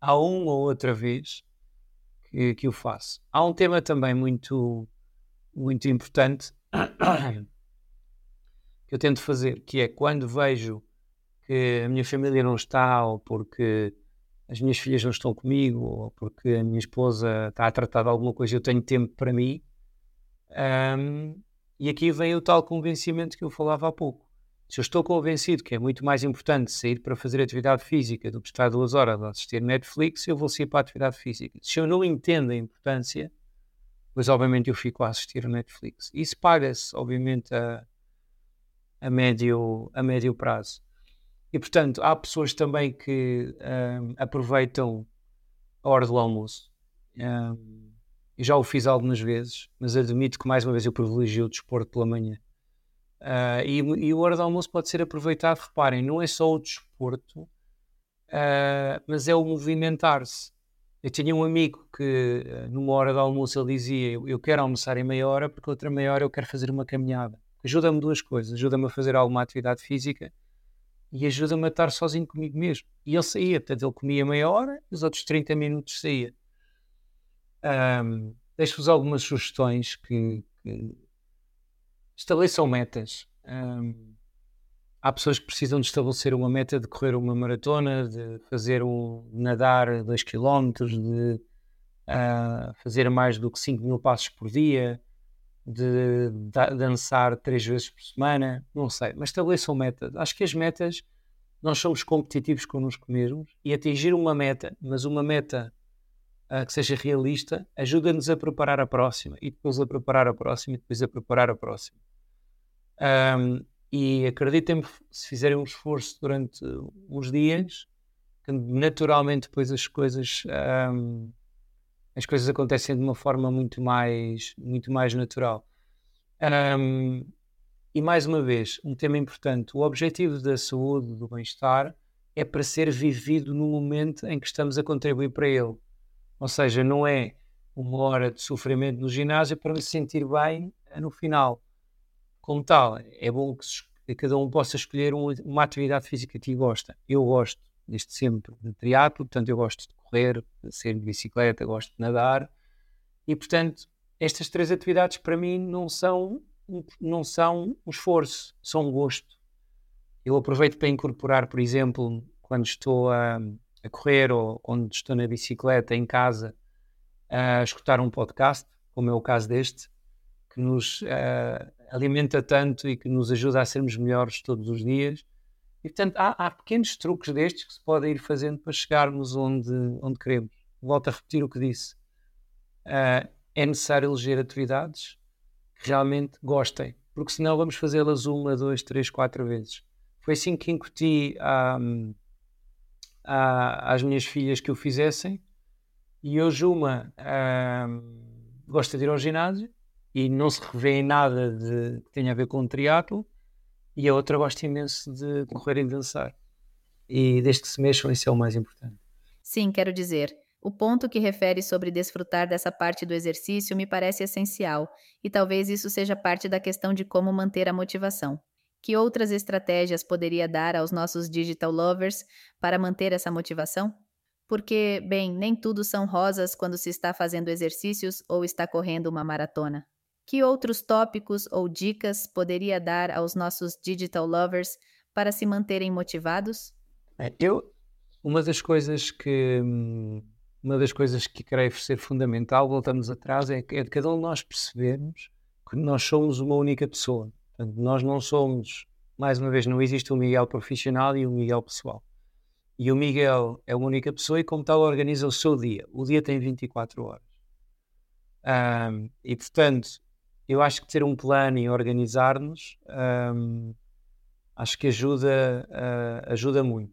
Há uma ou outra vez que, que o faço. Há um tema também muito, muito importante que eu tento fazer, que é quando vejo que a minha família não está ou porque as minhas filhas não estão comigo, ou porque a minha esposa está a tratar de alguma coisa, eu tenho tempo para mim. Um, e aqui vem o tal convencimento que eu falava há pouco. Se eu estou convencido que é muito mais importante sair para fazer atividade física do que estar duas horas a assistir Netflix, eu vou sair para a atividade física. Se eu não entendo a importância, pois obviamente eu fico a assistir Netflix. Isso paga-se, obviamente, a, a, médio, a médio prazo. E, portanto, há pessoas também que um, aproveitam a hora do almoço. Um, eu já o fiz algumas vezes, mas admito que mais uma vez eu privilegio o desporto pela manhã. Uh, e, e a hora do almoço pode ser aproveitado, reparem, não é só o desporto, uh, mas é o movimentar-se. Eu tinha um amigo que uh, numa hora do almoço ele dizia eu quero almoçar em meia hora porque outra meia hora eu quero fazer uma caminhada. Ajuda-me duas coisas, ajuda-me a fazer alguma atividade física e ajuda-me a estar sozinho comigo mesmo. E ele saía, portanto, ele comia meia hora, os outros 30 minutos saía. Um, Deixo-vos algumas sugestões que, que estabeleçam metas. Um, há pessoas que precisam de estabelecer uma meta de correr uma maratona, de fazer um nadar 2 km, de uh, fazer mais do que 5 mil passos por dia, de, dançar três vezes por semana, não sei, mas estabeleçam metas. Acho que as metas, nós somos competitivos connosco mesmos e atingir uma meta, mas uma meta uh, que seja realista, ajuda-nos a preparar a próxima e depois a preparar a próxima e depois a preparar a próxima. Um, e acreditem-me, se fizerem um esforço durante uns dias, que naturalmente depois as coisas um, as coisas acontecem de uma forma muito mais, muito mais natural. Um, e mais uma vez, um tema importante: o objetivo da saúde, do bem-estar, é para ser vivido no momento em que estamos a contribuir para ele. Ou seja, não é uma hora de sofrimento no ginásio para me sentir bem eh, no final. Como tal, é bom que cada um possa escolher uma, atividade física que gosta. Eu gosto, desde sempre, de triatlo, portanto, eu gosto de correr, de ser de bicicleta, gosto de nadar, e portanto, estas três atividades para mim não são, não são um esforço, são um gosto. Eu aproveito para incorporar, por exemplo, quando estou a, a correr ou quando estou na bicicleta em casa, a escutar um podcast, como é o caso deste, que nos uh, alimenta tanto e que nos ajuda a sermos melhores todos os dias. E, portanto, há, há, pequenos truques destes que se podem ir fazendo para chegarmos onde, onde queremos. Volto a repetir o que disse. Uh, é necessário eleger atividades que realmente gostem, porque senão vamos fazê-las uma, duas, três, quatro vezes. Foi assim que incuti um, a, às minhas filhas que o fizessem, e hoje uma um, gosta de ir ao ginásio e não se revê em nada de, que tenha a ver com o triatlo, e a outra gosta imenso de correr e dançar. E desde que se mexam, isso é o mais importante. Sim, quero dizer, o ponto que refere sobre desfrutar dessa parte do exercício me parece essencial, e talvez isso seja parte da questão de como manter a motivação. Que outras estratégias poderia dar aos nossos digital lovers para manter essa motivação? Porque, bem, nem tudo são rosas quando se está fazendo exercícios ou está correndo uma maratona. Que outros tópicos ou dicas poderia dar aos nossos digital lovers para se manterem motivados? É, eu, uma das coisas que hum, uma das coisas que creio ser fundamental, voltamos atrás, é, é de cada um de nós percebermos que nós somos uma única pessoa. Portanto, nós não somos, mais uma vez, não existe o Miguel profissional e o Miguel pessoal. E o Miguel é uma única pessoa e, como tal, organiza o seu dia. O dia tem 24 horas. Um, e, portanto, eu acho que ter um plano e organizar-nos um, acho que ajuda, uh, ajuda muito.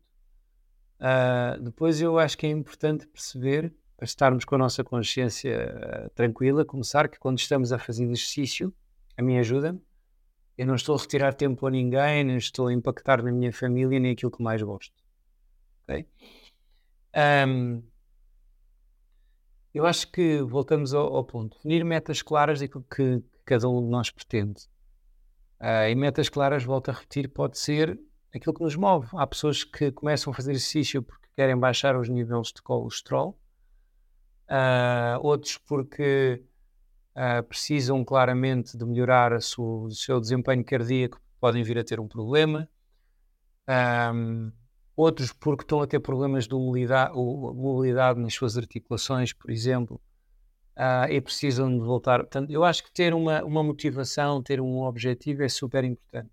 Uh, depois eu acho que é importante perceber, para estarmos com a nossa consciência uh, tranquila, começar que quando estamos a fazer exercício, a mim ajuda-me. Eu não estou a retirar tempo a ninguém, nem estou a impactar na minha família, nem aquilo que mais gosto. Okay? Um, eu acho que voltamos ao, ao, ponto. Definir metas claras daquilo que cada um de nós pretende. Uh, e metas claras, volto a repetir, pode ser aquilo que nos move. Há pessoas que começam a fazer exercício porque querem baixar os níveis de colesterol, uh, outros porque uh, precisam claramente de melhorar sua, o seu desempenho cardíaco, podem vir a ter um problema. Um, outros porque estão a ter problemas de mobilidade, mobilidade nas suas articulações, por exemplo, uh, e precisam de voltar. Portanto, eu acho que ter uma, uma motivação, ter um objetivo é super importante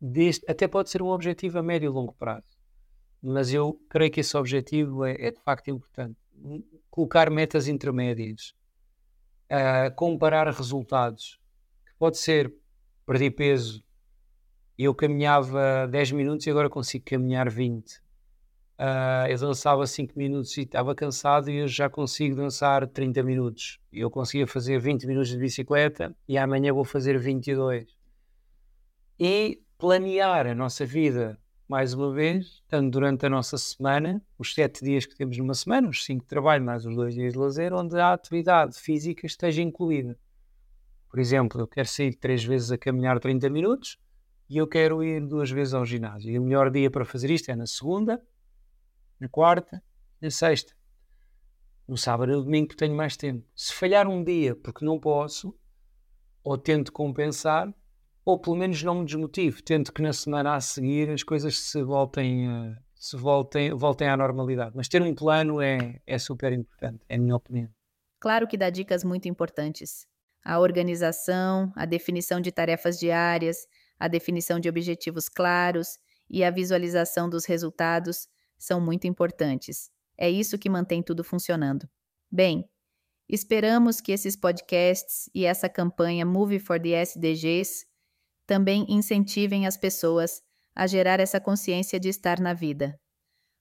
deste, até pode ser um objetivo a médio e longo prazo, mas eu creio que esse objetivo é, é de facto importante. Colocar metas intermédias, uh, comparar resultados, que pode ser perder peso, eu caminhava 10 minutos e agora consigo caminhar 20. Uh, ah, eu dançava 5 minutos e estava cansado e eu já consigo dançar 30 minutos. Eu conseguia fazer 20 minutos de bicicleta e amanhã vou fazer 22. E planear a nossa vida, mais uma vez, tanto durante a nossa semana, os sete dias que temos numa semana, os cinco de trabalho, mais os dois dias de lazer, onde a atividade física esteja incluída. Por exemplo, eu quero sair três vezes a caminhar 30 minutos e eu quero ir duas vezes ao ginásio. E o melhor dia para fazer isto é na segunda, na quarta na sexta. No sábado e no domingo tenho mais tempo. Se falhar um dia porque não posso, ou tento compensar, ou pelo menos não me desmotive. Tento que na semana a seguir as coisas se voltem, uh, se voltem, voltem à normalidade. Mas ter um plano é, é super importante, é a minha opinião. Claro que dá dicas muito importantes. A organização, a definição de tarefas diárias, a definição de objetivos claros e a visualização dos resultados são muito importantes. É isso que mantém tudo funcionando. Bem, esperamos que esses podcasts e essa campanha Move for the SDGs também incentivem as pessoas a gerar essa consciência de estar na vida.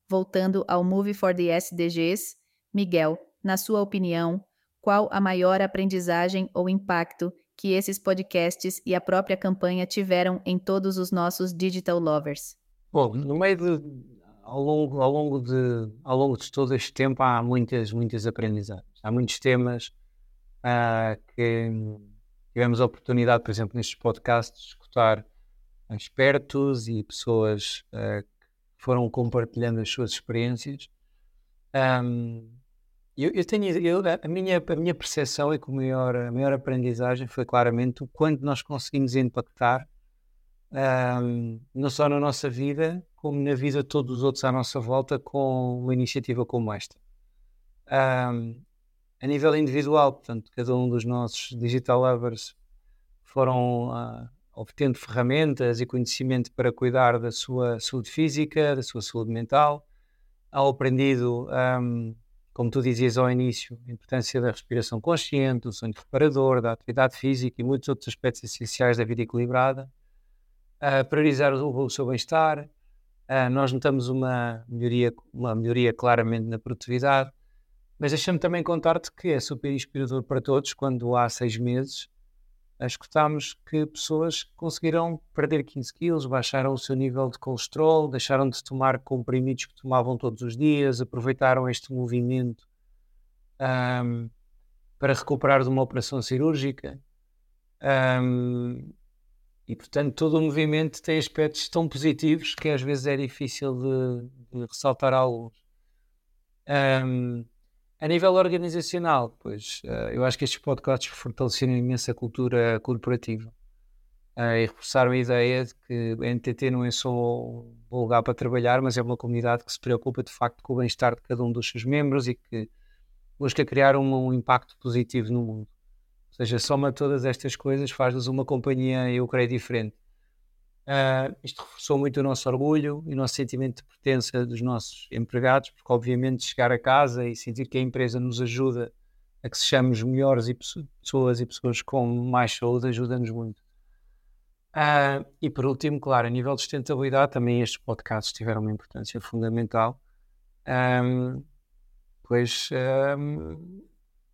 Voltando ao Move for the SDGs, Miguel, na sua opinião, qual a maior aprendizagem ou impacto que esses podcasts e a própria campanha tiveram em todos os nossos digital lovers? Bom, no meio de ao longo, ao, longo de, ao longo de todo este tempo há muitas, muitas aprendizagens. Há muitos temas uh, que tivemos a oportunidade, por exemplo, nestes podcasts, de escutar expertos e pessoas uh, que foram compartilhando as suas experiências. Um, eu, eu, tenho, eu, a, minha, a minha percepção é que o maior, a maior aprendizagem foi claramente o quanto nós conseguimos impactar um, não só na nossa vida, como na vida de todos os outros à nossa volta com uma iniciativa como esta. Um, a nível individual, portanto, cada um dos nossos digital lovers foram uh, obtendo ferramentas e conhecimento para cuidar da sua saúde física, da sua saúde mental, ao aprendido, um, como tu dizias ao início, a importância da respiração consciente, do sonho reparador, da atividade física e muitos outros aspectos essenciais da vida equilibrada. Uh, priorizar o, o seu bem-estar. Uh, nós notamos uma melhoria, uma melhoria claramente na produtividade, mas deixa-me também contar-te que é super inspirador para todos quando há seis meses escutámos que pessoas conseguiram perder 15 quilos, baixaram o seu nível de colesterol, deixaram de tomar comprimidos que tomavam todos os dias, aproveitaram este movimento um, para recuperar de uma operação cirúrgica. Um, e, portanto, todo o movimento tem aspectos tão positivos que às vezes é difícil de, de ressaltar alguns. Um, a nível organizacional, pois, uh, eu acho que estes podcasts fortaleceram imenso a cultura corporativa uh, e reforçaram a ideia de que a NTT não é só um lugar para trabalhar, mas é uma comunidade que se preocupa de facto com o bem-estar de cada um dos seus membros e que busca criar um, um impacto positivo no mundo seja, soma todas estas coisas, faz-nos uma companhia, eu creio, diferente. Uh, isto reforçou muito o nosso orgulho e o nosso sentimento de pertença dos nossos empregados, porque obviamente chegar a casa e sentir que a empresa nos ajuda a que sejamos melhores e pessoas e pessoas com mais saúde ajuda-nos muito. Uh, e por último, claro, a nível de sustentabilidade, também estes podcasts tiveram uma importância fundamental, um, pois um,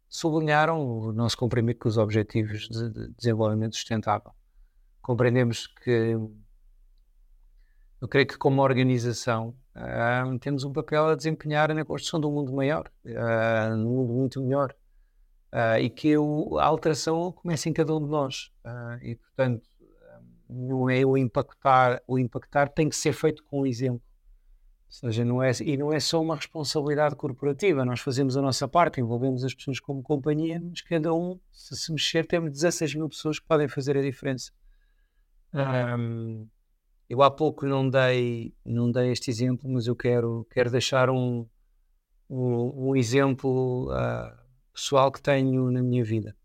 sublinharam o nosso compromisso com os Objetivos de Desenvolvimento Sustentável. Compreendemos que, eu creio que como organização, uh, temos um papel a desempenhar na construção de um mundo maior, uh, um mundo muito melhor, uh, e que a alteração começa em cada um de nós. e, portanto, não é o impactar, o impactar tem que ser feito com o exemplo. Ou seja, não é, e não é só uma responsabilidade corporativa, nós fazemos a nossa parte, envolvemos as pessoas como companhia, mas cada um, se se mexer, temos 16 mil pessoas que podem fazer a diferença. Um, eu há pouco não dei, não dei este exemplo, mas eu quero, quero deixar um, um, um exemplo uh, pessoal que tenho na minha vida.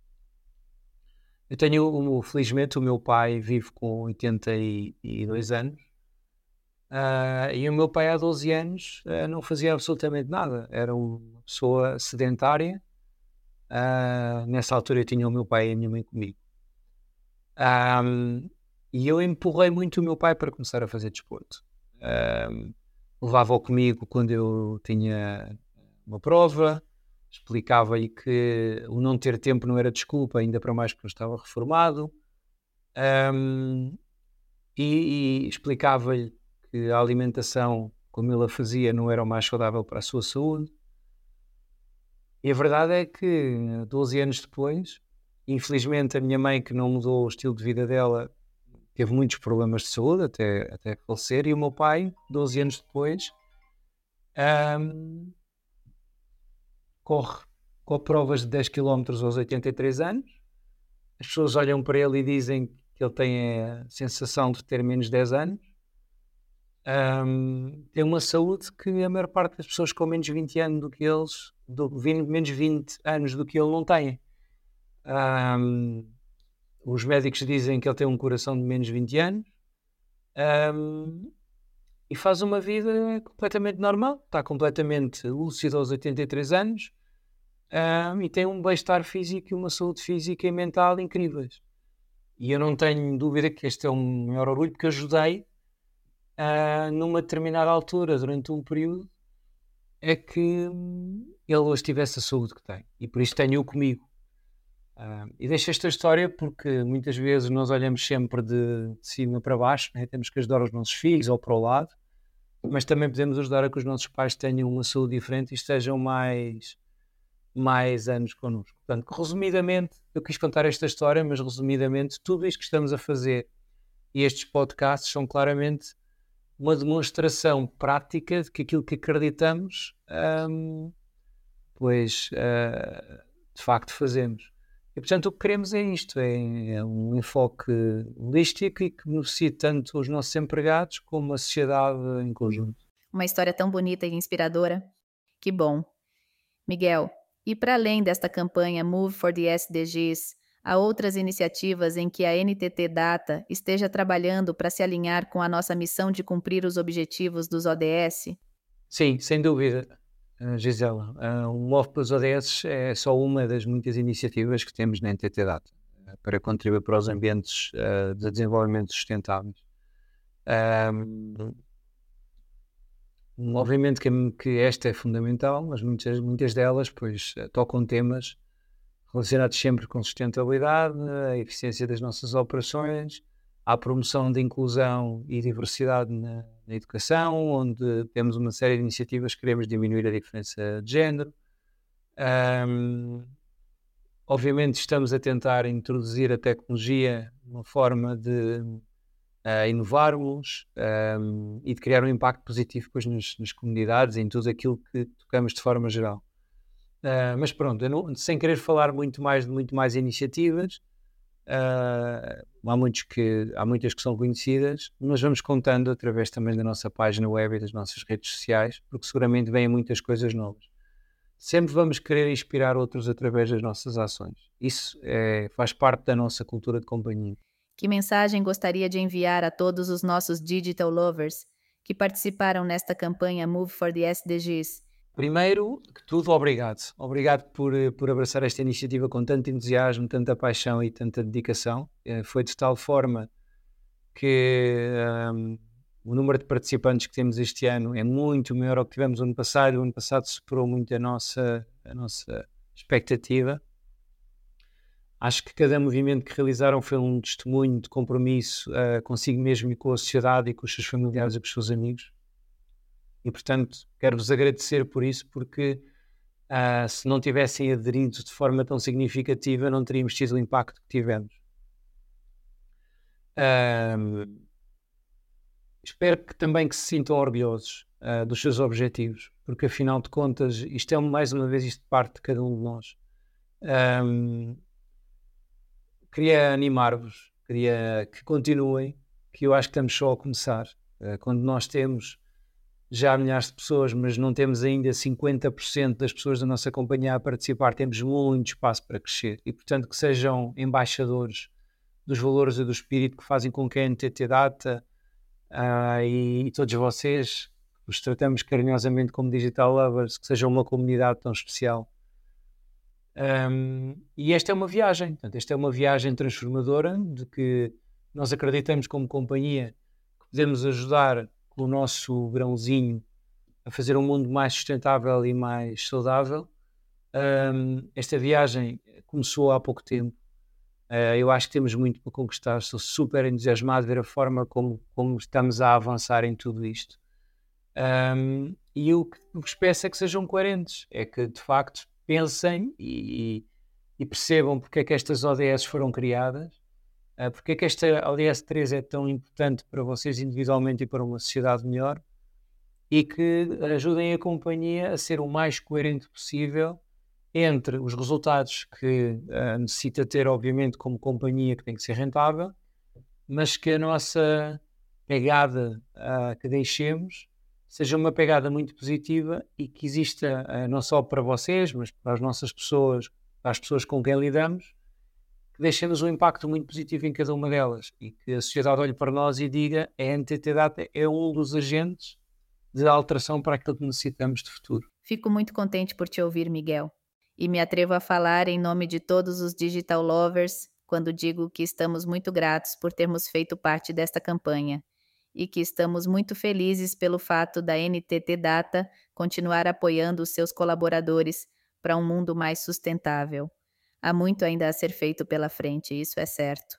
Eu tenho, felizmente, o meu pai vive com 82 anos Uh, e o meu pai, há 12 anos, uh, não fazia absolutamente nada. Era uma pessoa sedentária. Uh, nessa altura, eu tinha o meu pai e a minha mãe comigo. Um, e eu empurrei muito o meu pai para começar a fazer desporto. Um, Levava-o comigo quando eu tinha uma prova, explicava-lhe que o não ter tempo não era desculpa, ainda para mais que eu estava reformado. Um, e, e explicava-lhe que a alimentação, como ele a fazia, não era o mais saudável para a sua saúde. E a verdade é que, 12 anos depois, infelizmente a minha mãe, que não mudou o estilo de vida dela, teve muitos problemas de saúde até, até falecer, e o meu pai, 12 anos depois, um, corre com provas de 10 km aos 83 anos. As pessoas olham para ele e dizem que ele tem a sensação de ter menos 10 anos um, tem uma saúde que a maior parte das pessoas com menos 20 anos do que eles, do, 20, menos 20 anos do que ele, não têm. Um, os médicos dizem que ele tem um coração de menos 20 anos um, e faz uma vida completamente normal, está completamente lúcido aos 83 anos e tem um bem-estar físico e uma saúde física e mental incríveis. E eu não tenho dúvida que este é o maior orgulho, porque ajudei uh, numa determinada altura, durante um período, é que ele hoje tivesse a saúde que tem. E por isso tenho-o comigo. Uh, e deixo esta história porque muitas vezes nós olhamos sempre de, de cima para baixo, né? temos que ajudar os nossos filhos ou para o lado, mas também podemos ajudar a que os nossos pais tenham uma saúde diferente e estejam mais, mais anos connosco. Portanto, resumidamente, eu quis contar esta história, mas resumidamente, tudo isto que estamos a fazer e estes podcasts são claramente uma demonstração prática de que aquilo que acreditamos, um, pois uh, de facto fazemos. E portanto o que queremos é isto, é, é, um enfoque holístico e que beneficie tanto os nossos empregados como a sociedade em conjunto. Uma história tão bonita e inspiradora. Que bom. Miguel, e para além desta campanha Move for the SDGs, há outras iniciativas em que a NTT Data esteja trabalhando para se alinhar com a nossa missão de cumprir os objetivos dos ODS? Sim, sem dúvida, Gisela. Uh, o Move pelos ODS é só uma das muitas iniciativas que temos na NTT Data uh, para contribuir para os ambientes de desenvolvimento sustentáveis. Um, obviamente que, esta é fundamental, mas muitas, muitas delas pois, tocam temas relacionados sempre com sustentabilidade, a eficiência das nossas operações, à promoção de inclusão e diversidade na, na, educação, onde temos uma série de iniciativas que queremos diminuir a diferença de género. Um, obviamente estamos a tentar introduzir a tecnologia uma forma de uh, inovarmos um, e de criar um impacto positivo depois nas, nas comunidades, em tudo aquilo que tocamos de forma geral. Uh, mas pronto, não, sem querer falar muito mais de muito mais iniciativas, uh, há, muitos que, há muitas que são conhecidas, mas vamos contando através também da nossa página web e das nossas redes sociais, porque seguramente vêm muitas coisas novas. Sempre vamos querer inspirar outros através das nossas ações. Isso é, faz parte da nossa cultura de companhia. Que mensagem gostaria de enviar a todos os nossos digital lovers que participaram nesta campanha Move for the SDGs? Primeiro que tudo, obrigado. Obrigado por, eh, por abraçar esta iniciativa com tanto entusiasmo, tanta paixão e tanta dedicação. Eh, foi de tal forma que um, o número de participantes que temos este ano é muito maior ao que tivemos no ano passado. O ano passado superou muito a nossa, a nossa expectativa. Acho que cada movimento que realizaram foi um testemunho de compromisso uh, consigo mesmo e com a sociedade e com os seus familiares e com os seus amigos. E, portanto, quero-vos agradecer por isso, porque uh, se não tivessem aderido de forma tão significativa, não teríamos tido o impacto que tivemos. Espero que também que se sintam orgulhosos uh, dos seus objetivos, porque afinal de contas, isto é mais uma vez isto parte de cada um de nós. Um, queria animar-vos, queria que continuem, que eu acho que estamos só a começar. Uh, quando nós temos já milhares de pessoas, mas não temos ainda 50% das pessoas da nossa companhia a participar, temos muito espaço para crescer e, portanto, que sejam embaixadores dos valores e do espírito que fazem com que a NTT Data uh, e, e, todos vocês os tratamos carinhosamente como Digital Lovers, que sejam uma comunidade tão especial. Um, e esta é uma viagem, portanto, esta é uma viagem transformadora de que nós acreditamos como companhia que podemos ajudar com o nosso grãozinho a fazer um mundo mais sustentável e mais saudável. Um, esta viagem começou há pouco tempo. Uh, eu acho que temos muito para conquistar. Estou super entusiasmado de ver a forma como, como estamos a avançar em tudo isto. Um, e o que vos peço é que sejam coerentes, é que de facto pensem e, e percebam porque é que estas ODS foram criadas Uh, porque é que esta ODS 3 é tão importante para vocês individualmente e para uma sociedade melhor e que ajudem a companhia a ser o mais coerente possível entre os resultados que uh, necessita ter, obviamente, como companhia que tem que ser rentável, mas que a nossa pegada uh, que deixemos seja uma pegada muito positiva e que exista uh, não só para vocês, mas para as nossas pessoas, para as pessoas com quem lidamos, que deixemos um impacto muito positivo em cada uma delas e que a sociedade olhe para nós e diga a NTT Data é um dos agentes de alteração para aquilo que necessitamos de futuro. Fico muito contente por te ouvir, Miguel. E me atrevo a falar em nome de todos os digital lovers quando digo que estamos muito gratos por termos feito parte desta campanha e que estamos muito felizes pelo fato da NTT Data continuar apoiando os seus colaboradores para um mundo mais sustentável. Há muito ainda a ser feito pela frente, isso é certo.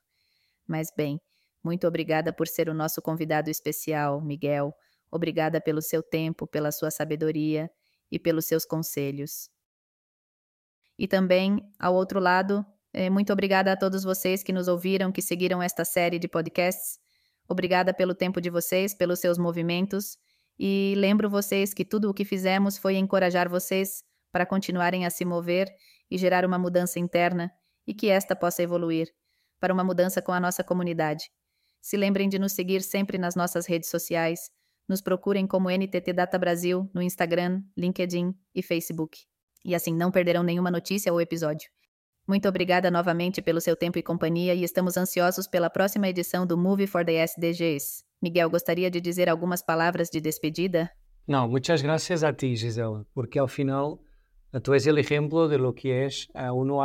Mas bem, muito obrigada por ser o nosso convidado especial, Miguel. Obrigada pelo seu tempo, pela sua sabedoria e pelos seus conselhos. E também, ao outro lado, eh, muito obrigada a todos vocês que nos ouviram, que seguiram esta série de podcasts. Obrigada pelo tempo de vocês, pelos seus movimentos. E lembro vocês que tudo o que fizemos foi encorajar vocês para continuarem a se mover e gerar uma mudança interna e que esta possa evoluir para uma mudança com a nossa comunidade. Se lembrem de nos seguir sempre nas nossas redes sociais. Nos procurem como NTT Data Brasil no Instagram, LinkedIn e Facebook. E assim não perderão nenhuma notícia ou episódio. Muito obrigada novamente pelo seu tempo e companhia e estamos ansiosos pela próxima edição do Movie for the SDGs. Miguel, gostaria de dizer algumas palavras de despedida? Não, muitas gracias a ti, Gisela, porque ao final tu és o exemplo de lo que es uh, uno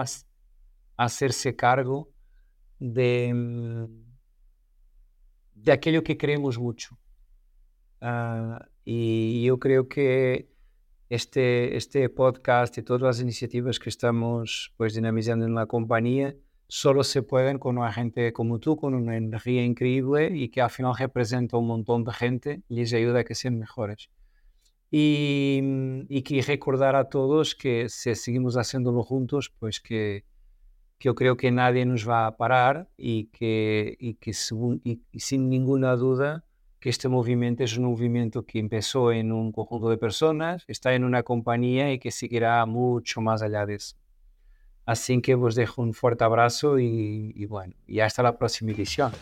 hacerse cargo de, de aquello que creemos mucho. Uh, y yo creo que este, este podcast y todas las iniciativas que estamos pues, dinamizando en la compañía solo se pueden con una gente como tú, con una energía increíble y que al final representa un montón de gente y les ayuda a que sean mejores. Y, y que recordar a todos que si seguimos haciéndolo juntos, pues que, que yo creo que nadie nos va a parar y que, y que según, y sin ninguna duda que este movimiento es un movimiento que empezó en un conjunto de personas, está en una compañía y que seguirá mucho más allá de eso. Así que os dejo un fuerte abrazo y, y bueno, y hasta la próxima edición.